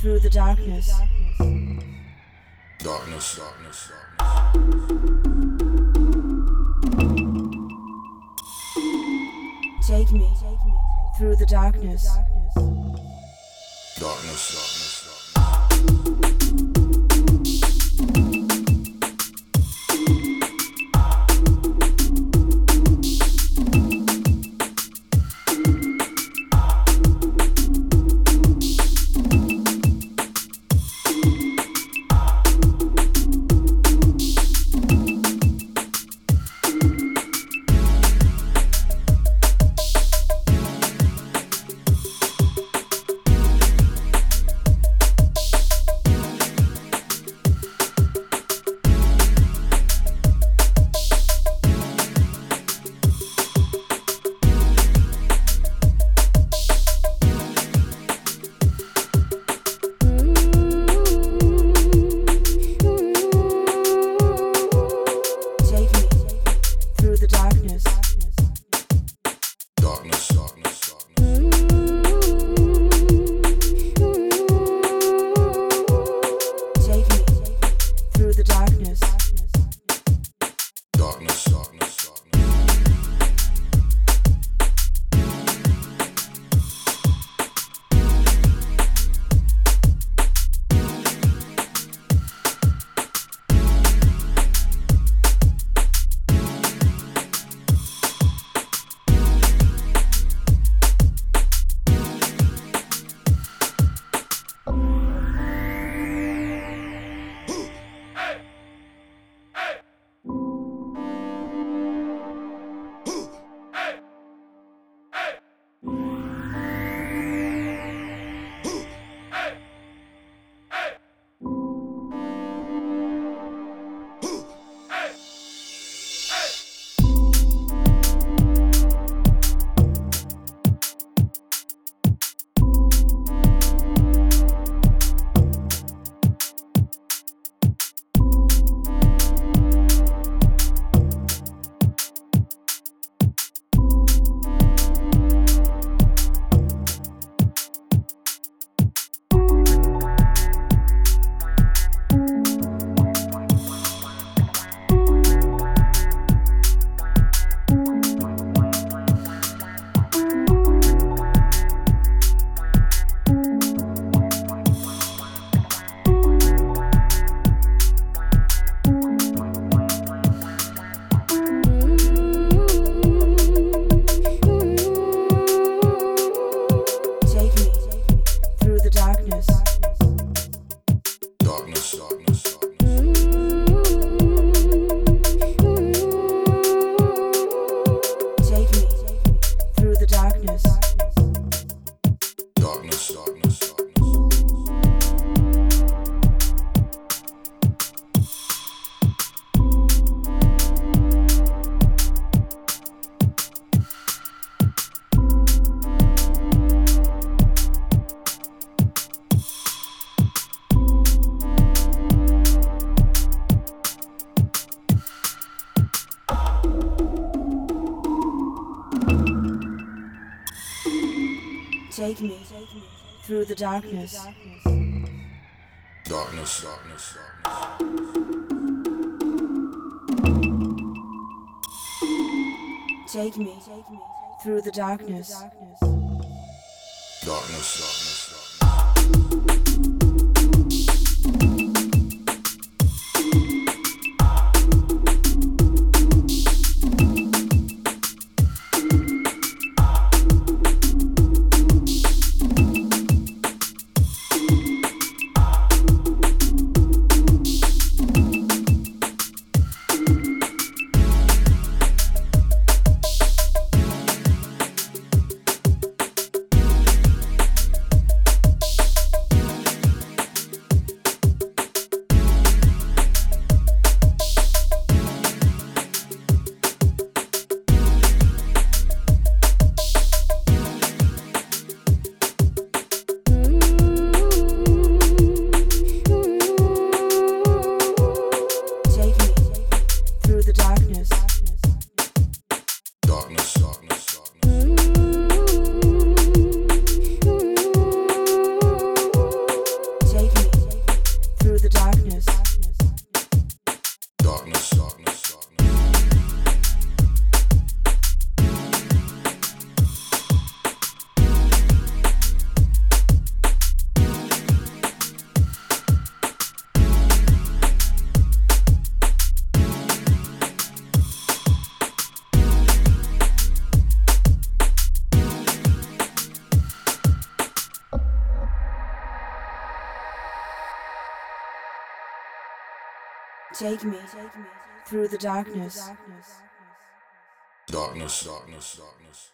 through the darkness. Darkness, darkness, darkness. Take me through the darkness. Darkness, darkness, darkness. Take me through the darkness. Darkness, darkness, darkness. Take me through the darkness. Darkness, darkness, darkness. Take me through the darkness. Darkness, darkness, darkness.